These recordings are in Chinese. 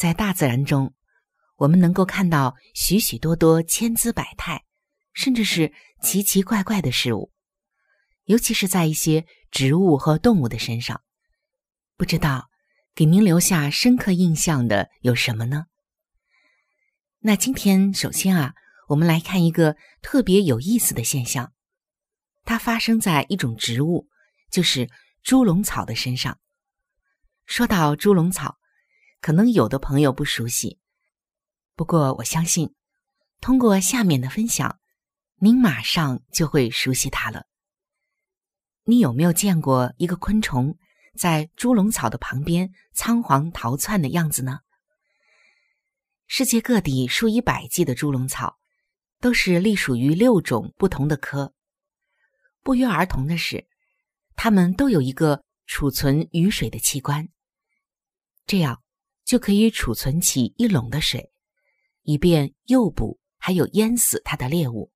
在大自然中，我们能够看到许许多多千姿百态，甚至是奇奇怪怪的事物，尤其是在一些植物和动物的身上。不知道给您留下深刻印象的有什么呢？那今天首先啊，我们来看一个特别有意思的现象，它发生在一种植物，就是猪笼草的身上。说到猪笼草，可能有的朋友不熟悉，不过我相信，通过下面的分享，您马上就会熟悉它了。你有没有见过一个昆虫在猪笼草的旁边仓皇逃窜的样子呢？世界各地数以百计的猪笼草，都是隶属于六种不同的科。不约而同的是，它们都有一个储存雨水的器官。这样就可以储存起一垄的水，以便诱捕还有淹死它的猎物。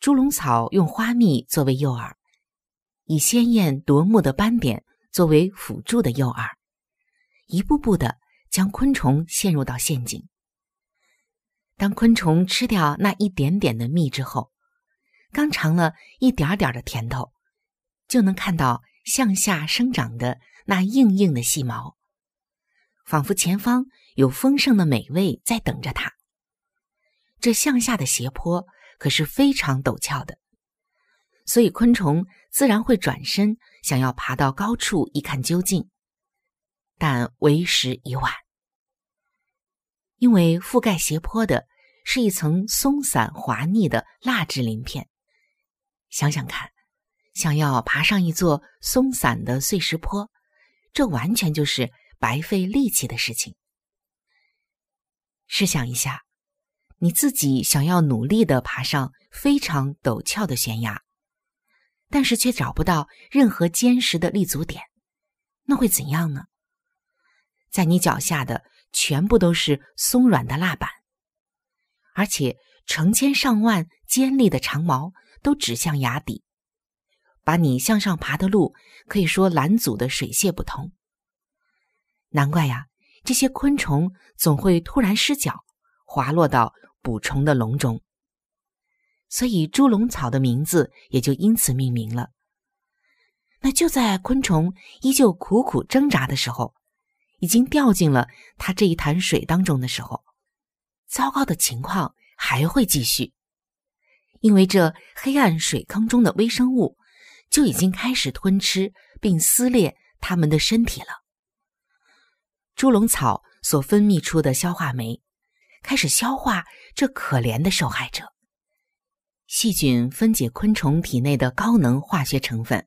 猪笼草用花蜜作为诱饵，以鲜艳夺目的斑点作为辅助的诱饵，一步步的将昆虫陷入到陷阱。当昆虫吃掉那一点点的蜜之后，刚尝了一点点的甜头，就能看到向下生长的。那硬硬的细毛，仿佛前方有丰盛的美味在等着它。这向下的斜坡可是非常陡峭的，所以昆虫自然会转身想要爬到高处一看究竟，但为时已晚，因为覆盖斜坡的是一层松散滑腻的蜡质鳞片。想想看，想要爬上一座松散的碎石坡。这完全就是白费力气的事情。试想一下，你自己想要努力的爬上非常陡峭的悬崖，但是却找不到任何坚实的立足点，那会怎样呢？在你脚下的全部都是松软的蜡板，而且成千上万尖利的长矛都指向崖底。把你向上爬的路可以说拦阻的水泄不通。难怪呀，这些昆虫总会突然失脚，滑落到捕虫的笼中。所以猪笼草的名字也就因此命名了。那就在昆虫依旧苦苦挣扎的时候，已经掉进了它这一潭水当中的时候，糟糕的情况还会继续，因为这黑暗水坑中的微生物。就已经开始吞吃并撕裂它们的身体了。猪笼草所分泌出的消化酶开始消化这可怜的受害者。细菌分解昆虫体内的高能化学成分，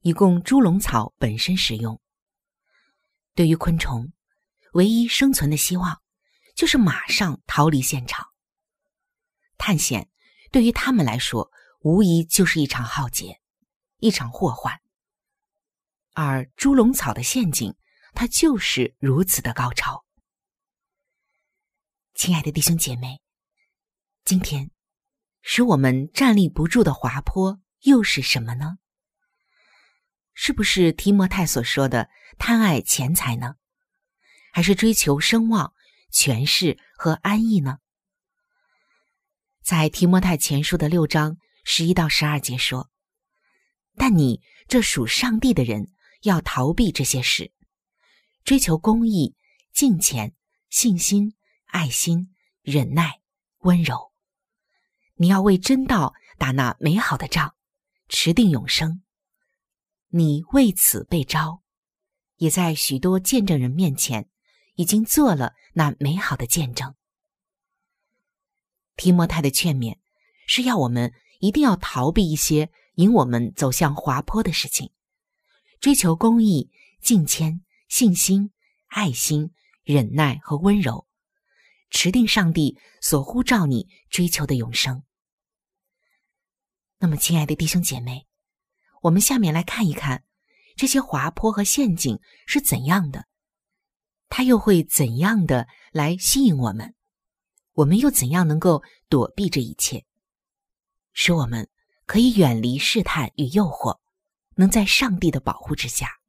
以供猪笼草本身使用。对于昆虫，唯一生存的希望就是马上逃离现场。探险对于他们来说，无疑就是一场浩劫。一场祸患，而猪笼草的陷阱，它就是如此的高超。亲爱的弟兄姐妹，今天使我们站立不住的滑坡又是什么呢？是不是提摩太所说的贪爱钱财呢？还是追求声望、权势和安逸呢？在提摩太前书的六章十一到十二节说：“但你这属上帝的人，要逃避这些事，追求公义、敬虔、信心、爱心、忍耐、温柔。你要为真道打那美好的仗，持定永生。你为此被招，也在许多见证人面前已经做了那美好的见证。”提摩太的劝勉是要我们一定要逃避一些引我们走向滑坡的事情，追求公义、敬谦、信心、爱心、忍耐和温柔，持定上帝所呼召你追求的永生。那么，亲爱的弟兄姐妹，我们下面来看一看这些滑坡和陷阱是怎样的，它又会怎样的来吸引我们。我们又怎样能够躲避这一切，使我们可以远离试探与诱惑，能在上帝的保护之下？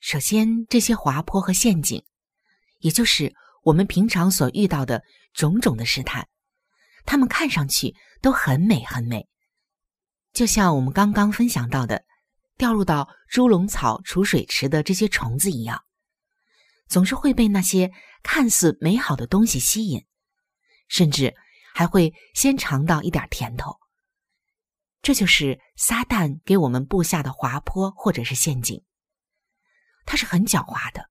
首先，这些滑坡和陷阱，也就是我们平常所遇到的种种的试探，它们看上去都很美很美，就像我们刚刚分享到的，掉入到猪笼草储水池的这些虫子一样，总是会被那些看似美好的东西吸引。甚至还会先尝到一点甜头。这就是撒旦给我们布下的滑坡或者是陷阱。它是很狡猾的，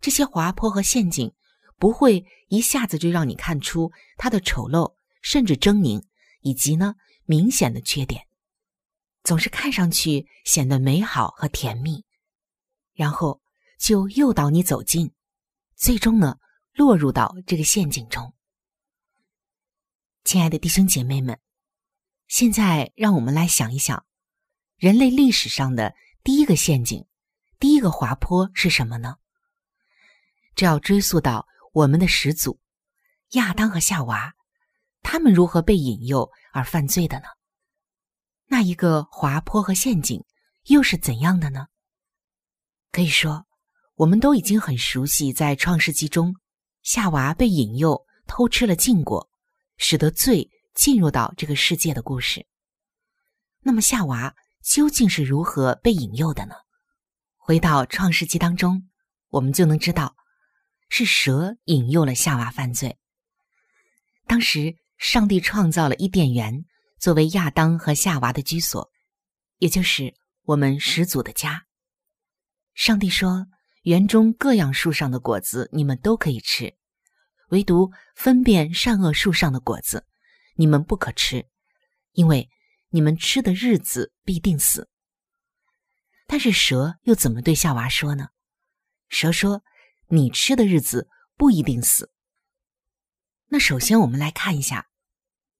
这些滑坡和陷阱不会一下子就让你看出它的丑陋，甚至狰狞，以及呢明显的缺点，总是看上去显得美好和甜蜜，然后就诱导你走近，最终呢落入到这个陷阱中。亲爱的弟兄姐妹们，现在让我们来想一想，人类历史上的第一个陷阱、第一个滑坡是什么呢？这要追溯到我们的始祖亚当和夏娃，他们如何被引诱而犯罪的呢？那一个滑坡和陷阱又是怎样的呢？可以说，我们都已经很熟悉，在创世纪中，夏娃被引诱偷吃了禁果。使得罪进入到这个世界的故事。那么夏娃究竟是如何被引诱的呢？回到创世纪当中，我们就能知道，是蛇引诱了夏娃犯罪。当时上帝创造了伊甸园作为亚当和夏娃的居所，也就是我们始祖的家。上帝说：“园中各样树上的果子，你们都可以吃。”唯独分辨善恶树上的果子，你们不可吃，因为你们吃的日子必定死。但是蛇又怎么对夏娃说呢？蛇说：“你吃的日子不一定死。”那首先我们来看一下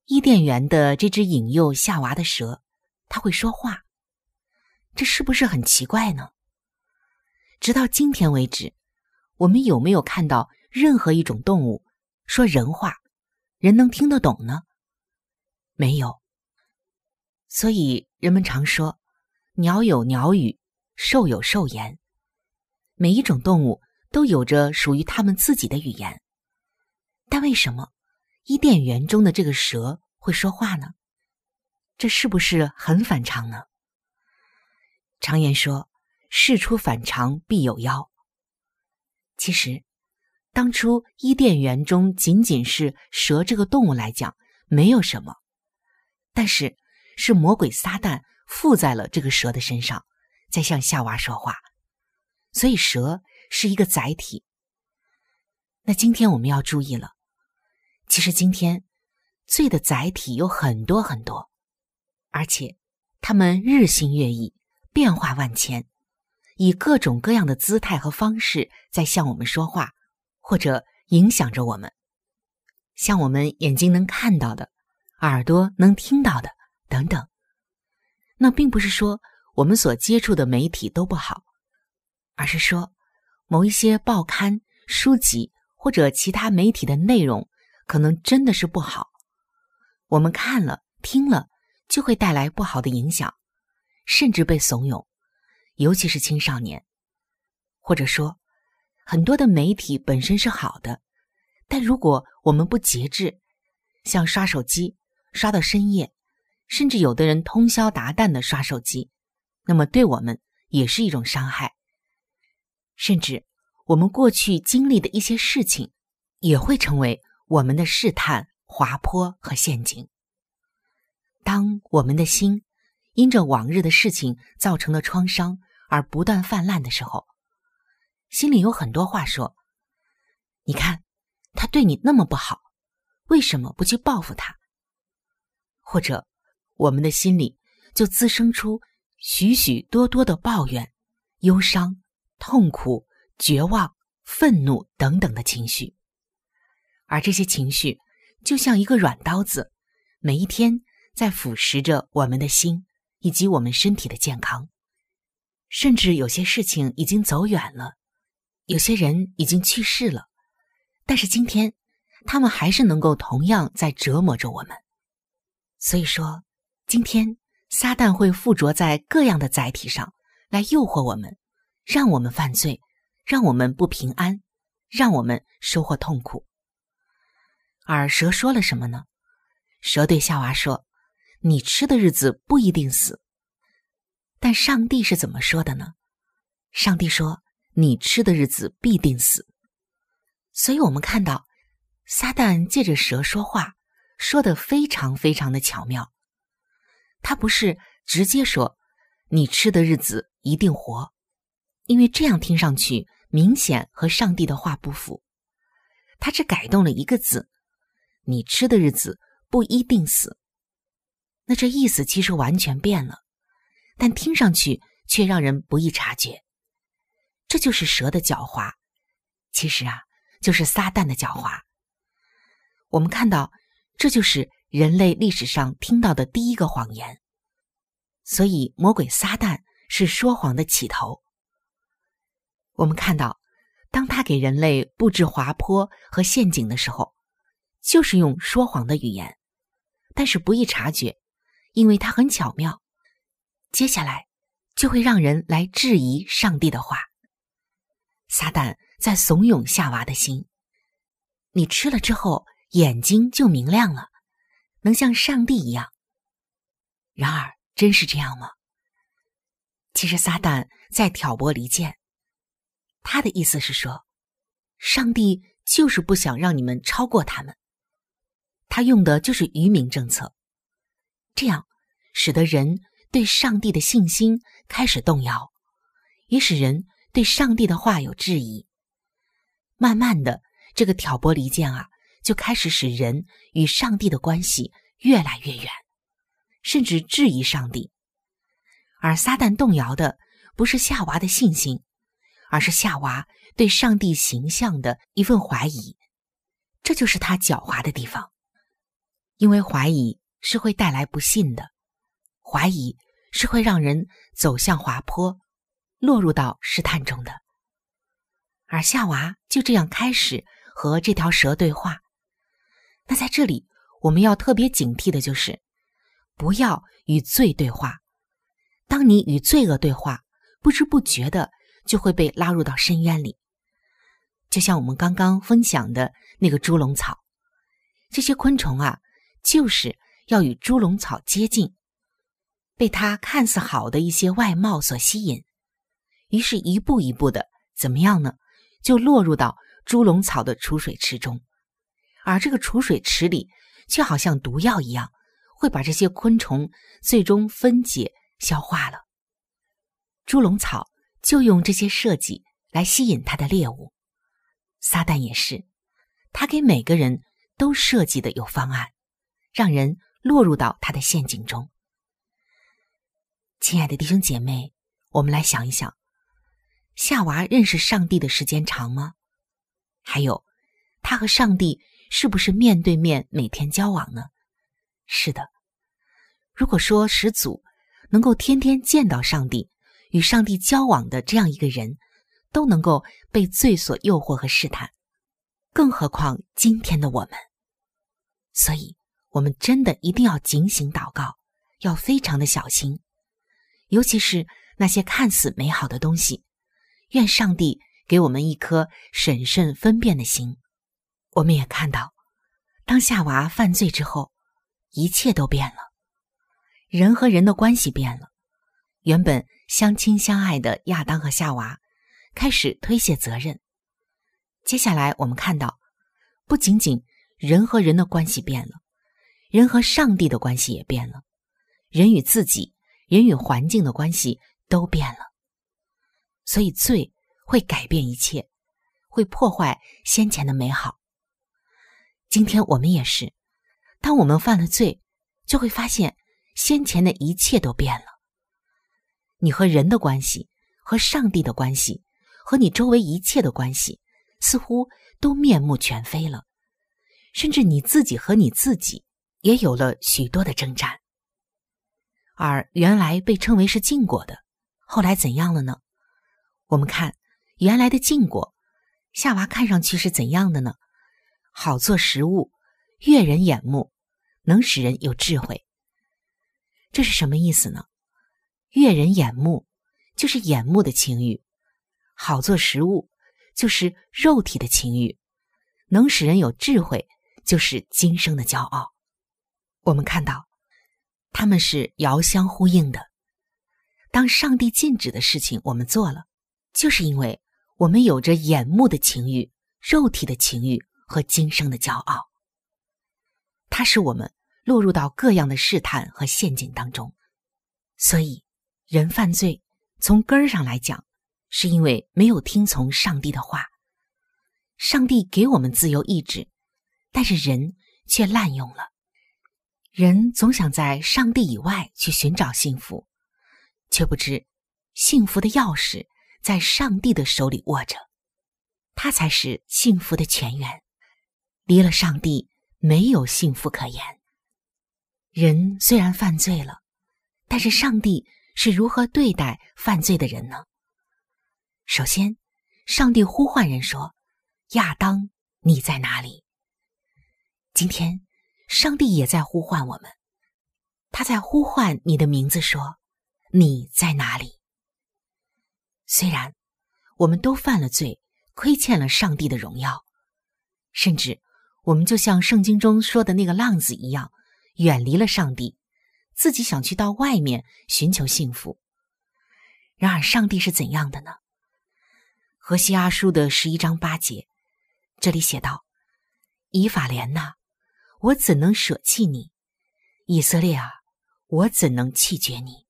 伊甸园的这只引诱夏娃的蛇，它会说话，这是不是很奇怪呢？直到今天为止，我们有没有看到？任何一种动物说人话，人能听得懂呢？没有。所以人们常说，鸟有鸟语，兽有兽言。每一种动物都有着属于他们自己的语言。但为什么伊甸园中的这个蛇会说话呢？这是不是很反常呢？常言说，事出反常必有妖。其实。当初伊甸园中仅仅是蛇这个动物来讲没有什么，但是是魔鬼撒旦附在了这个蛇的身上，在向夏娃说话，所以蛇是一个载体。那今天我们要注意了，其实今天罪的载体有很多很多，而且他们日新月异，变化万千，以各种各样的姿态和方式在向我们说话。或者影响着我们，像我们眼睛能看到的，耳朵能听到的等等。那并不是说我们所接触的媒体都不好，而是说某一些报刊、书籍或者其他媒体的内容可能真的是不好，我们看了听了就会带来不好的影响，甚至被怂恿，尤其是青少年。或者说，很多的媒体本身是好的，但如果我们不节制，像刷手机刷到深夜，甚至有的人通宵达旦的刷手机，那么对我们也是一种伤害。甚至我们过去经历的一些事情，也会成为我们的试探、滑坡和陷阱。当我们的心因着往日的事情造成的创伤而不断泛滥的时候，心里有很多话说：“你看，他对你那么不好，为什么不去报复他？”或者，我们的心里就滋生出许许多多的抱怨、忧伤、痛苦、绝望、愤怒等等的情绪，而这些情绪就像一个软刀子，每一天在腐蚀着我们的心以及我们身体的健康。甚至有些事情已经走远了。有些人已经去世了，但是今天，他们还是能够同样在折磨着我们。所以说，今天撒旦会附着在各样的载体上来诱惑我们，让我们犯罪，让我们不平安，让我们收获痛苦。而蛇说了什么呢？蛇对夏娃说：“你吃的日子不一定死。”但上帝是怎么说的呢？上帝说。你吃的日子必定死，所以我们看到撒旦借着蛇说话，说的非常非常的巧妙。他不是直接说你吃的日子一定活，因为这样听上去明显和上帝的话不符。他只改动了一个字，你吃的日子不一定死。那这意思其实完全变了，但听上去却让人不易察觉。这就是蛇的狡猾，其实啊，就是撒旦的狡猾。我们看到，这就是人类历史上听到的第一个谎言。所以，魔鬼撒旦是说谎的起头。我们看到，当他给人类布置滑坡和陷阱的时候，就是用说谎的语言，但是不易察觉，因为他很巧妙。接下来就会让人来质疑上帝的话。撒旦在怂恿夏娃的心，你吃了之后眼睛就明亮了，能像上帝一样。然而，真是这样吗？其实，撒旦在挑拨离间。他的意思是说，上帝就是不想让你们超过他们。他用的就是愚民政策，这样使得人对上帝的信心开始动摇，也使人。对上帝的话有质疑，慢慢的，这个挑拨离间啊，就开始使人与上帝的关系越来越远，甚至质疑上帝。而撒旦动摇的不是夏娃的信心，而是夏娃对上帝形象的一份怀疑。这就是他狡猾的地方，因为怀疑是会带来不信的，怀疑是会让人走向滑坡。落入到试探中的，而夏娃就这样开始和这条蛇对话。那在这里，我们要特别警惕的就是，不要与罪对话。当你与罪恶对话，不知不觉的就会被拉入到深渊里。就像我们刚刚分享的那个猪笼草，这些昆虫啊，就是要与猪笼草接近，被它看似好的一些外貌所吸引。于是，一步一步的，怎么样呢？就落入到猪笼草的储水池中，而这个储水池里，却好像毒药一样，会把这些昆虫最终分解消化了。猪笼草就用这些设计来吸引它的猎物。撒旦也是，他给每个人都设计的有方案，让人落入到他的陷阱中。亲爱的弟兄姐妹，我们来想一想。夏娃认识上帝的时间长吗？还有，他和上帝是不是面对面每天交往呢？是的。如果说始祖能够天天见到上帝，与上帝交往的这样一个人，都能够被罪所诱惑和试探，更何况今天的我们。所以，我们真的一定要警醒祷告，要非常的小心，尤其是那些看似美好的东西。愿上帝给我们一颗审慎分辨的心。我们也看到，当夏娃犯罪之后，一切都变了，人和人的关系变了。原本相亲相爱的亚当和夏娃，开始推卸责任。接下来，我们看到，不仅仅人和人的关系变了，人和上帝的关系也变了，人与自己、人与环境的关系都变了。所以，罪会改变一切，会破坏先前的美好。今天我们也是，当我们犯了罪，就会发现先前的一切都变了。你和人的关系、和上帝的关系、和你周围一切的关系，似乎都面目全非了。甚至你自己和你自己也有了许多的征战。而原来被称为是禁果的，后来怎样了呢？我们看原来的禁果，夏娃看上去是怎样的呢？好做食物，悦人眼目，能使人有智慧。这是什么意思呢？悦人眼目就是眼目的情欲，好做食物就是肉体的情欲，能使人有智慧就是今生的骄傲。我们看到他们是遥相呼应的。当上帝禁止的事情我们做了，就是因为我们有着眼目的情欲、肉体的情欲。和今生的骄傲，它使我们落入到各样的试探和陷阱当中。所以，人犯罪从根儿上来讲，是因为没有听从上帝的话。上帝给我们自由意志，但是人却滥用了。人总想在上帝以外去寻找幸福，却不知幸福的钥匙在上帝的手里握着，他才是幸福的泉源。离了上帝，没有幸福可言。人虽然犯罪了，但是上帝是如何对待犯罪的人呢？首先，上帝呼唤人说：“亚当，你在哪里？”今天，上帝也在呼唤我们，他在呼唤你的名字，说：“你在哪里？”虽然我们都犯了罪，亏欠了上帝的荣耀，甚至。我们就像圣经中说的那个浪子一样，远离了上帝，自己想去到外面寻求幸福。然而，上帝是怎样的呢？何西阿书的十一章八节，这里写道：“以法莲呐，我怎能舍弃你？以色列啊，我怎能弃绝你？”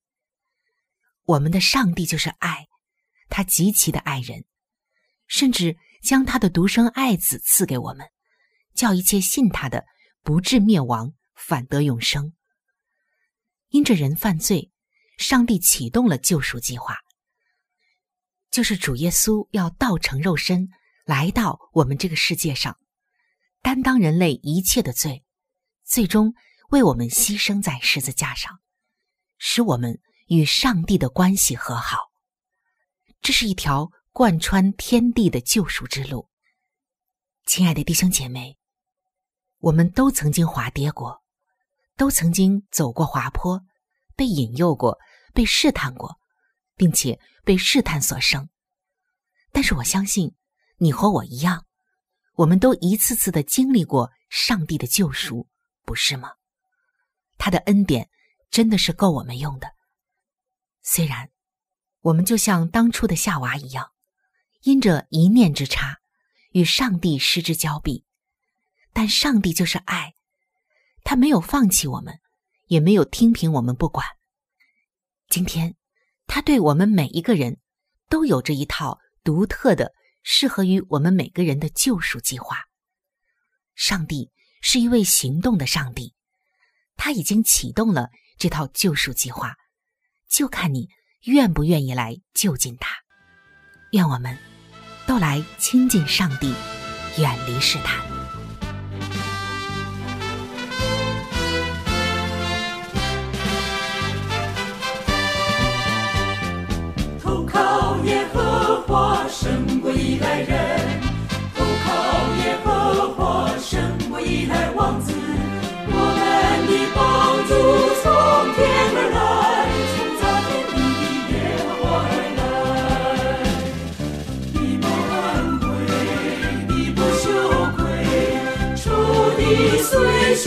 我们的上帝就是爱，他极其的爱人，甚至将他的独生爱子赐给我们。叫一切信他的不至灭亡，反得永生。因着人犯罪，上帝启动了救赎计划，就是主耶稣要道成肉身来到我们这个世界上，担当人类一切的罪，最终为我们牺牲在十字架上，使我们与上帝的关系和好。这是一条贯穿天地的救赎之路。亲爱的弟兄姐妹。我们都曾经滑跌过，都曾经走过滑坡，被引诱过，被试探过，并且被试探所生。但是我相信，你和我一样，我们都一次次的经历过上帝的救赎，不是吗？他的恩典真的是够我们用的。虽然我们就像当初的夏娃一样，因着一念之差，与上帝失之交臂。但上帝就是爱，他没有放弃我们，也没有听凭我们不管。今天，他对我们每一个人都有着一套独特的、适合于我们每个人的救赎计划。上帝是一位行动的上帝，他已经启动了这套救赎计划，就看你愿不愿意来就近他。愿我们都来亲近上帝，远离试探。人都靠耶和华生我一代王子我们的帮助从天而来从地的来你不惭愧你不羞愧凶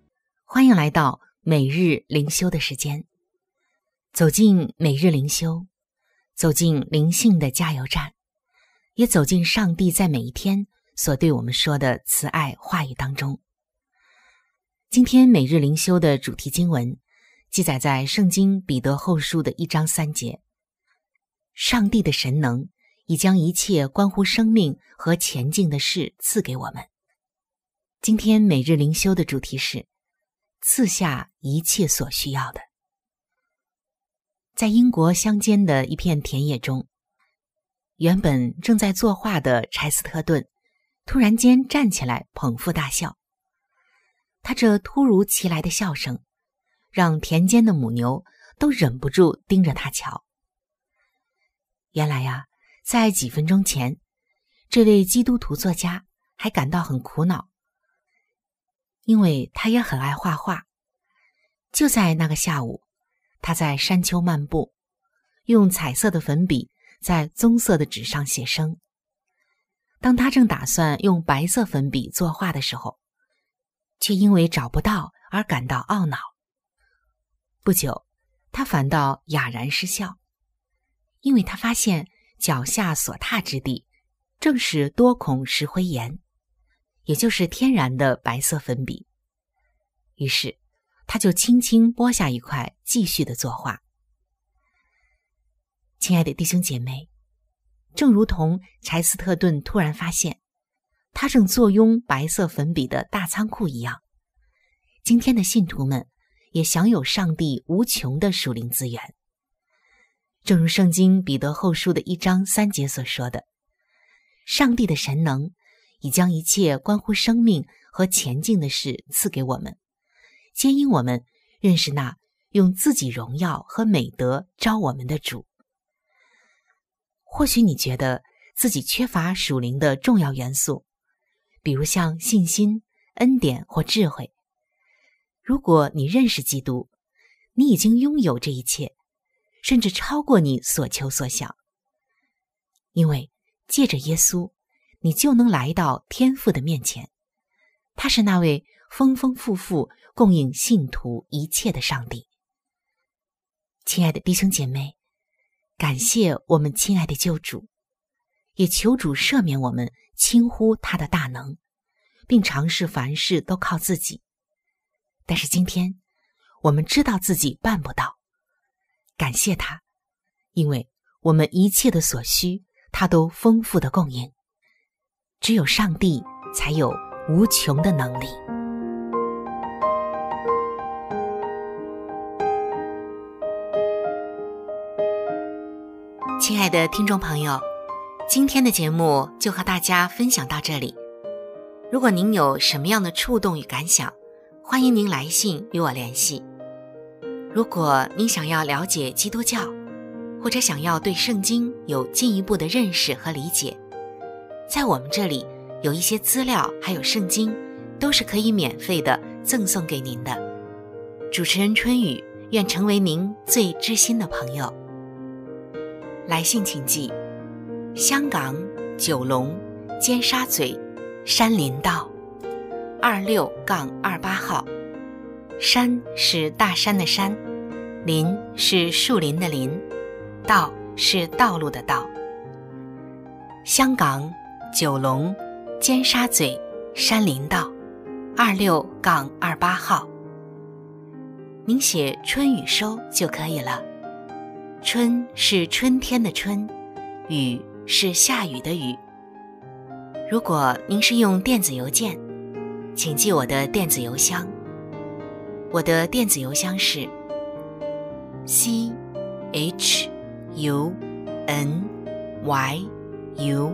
欢迎来到每日灵修的时间。走进每日灵修，走进灵性的加油站，也走进上帝在每一天所对我们说的慈爱话语当中。今天每日灵修的主题经文记载在《圣经彼得后书》的一章三节。上帝的神能已将一切关乎生命和前进的事赐给我们。今天每日灵修的主题是。赐下一切所需要的。在英国乡间的一片田野中，原本正在作画的柴斯特顿突然间站起来，捧腹大笑。他这突如其来的笑声，让田间的母牛都忍不住盯着他瞧。原来呀，在几分钟前，这位基督徒作家还感到很苦恼。因为他也很爱画画，就在那个下午，他在山丘漫步，用彩色的粉笔在棕色的纸上写生。当他正打算用白色粉笔作画的时候，却因为找不到而感到懊恼。不久，他反倒哑然失笑，因为他发现脚下所踏之地，正是多孔石灰岩。也就是天然的白色粉笔，于是他就轻轻剥下一块，继续的作画。亲爱的弟兄姐妹，正如同柴斯特顿突然发现他正坐拥白色粉笔的大仓库一样，今天的信徒们也享有上帝无穷的属灵资源。正如圣经彼得后书的一章三节所说的：“上帝的神能。”已将一切关乎生命和前进的事赐给我们，皆因我们认识那用自己荣耀和美德招我们的主。或许你觉得自己缺乏属灵的重要元素，比如像信心、恩典或智慧。如果你认识基督，你已经拥有这一切，甚至超过你所求所想，因为借着耶稣。你就能来到天父的面前，他是那位丰丰富富供应信徒一切的上帝。亲爱的弟兄姐妹，感谢我们亲爱的救主，也求主赦免我们轻忽他的大能，并尝试凡事都靠自己。但是今天，我们知道自己办不到，感谢他，因为我们一切的所需，他都丰富的供应。只有上帝才有无穷的能力。亲爱的听众朋友，今天的节目就和大家分享到这里。如果您有什么样的触动与感想，欢迎您来信与我联系。如果您想要了解基督教，或者想要对圣经有进一步的认识和理解，在我们这里有一些资料，还有圣经，都是可以免费的赠送给您的。主持人春雨愿成为您最知心的朋友。来信请寄：香港九龙尖沙咀山林道二六杠二八号。山是大山的山，林是树林的林，道是道路的道。香港九龙尖沙咀山林道二六杠二八号。您写春雨收就可以了。春是春天的春，雨是下雨的雨。如果您是用电子邮件，请记我的电子邮箱。我的电子邮箱是 c h u n y u，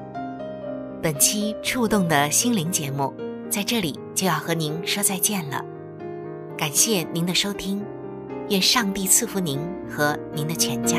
本期触动的心灵节目在这里就要和您说再见了，感谢您的收听，愿上帝赐福您和您的全家。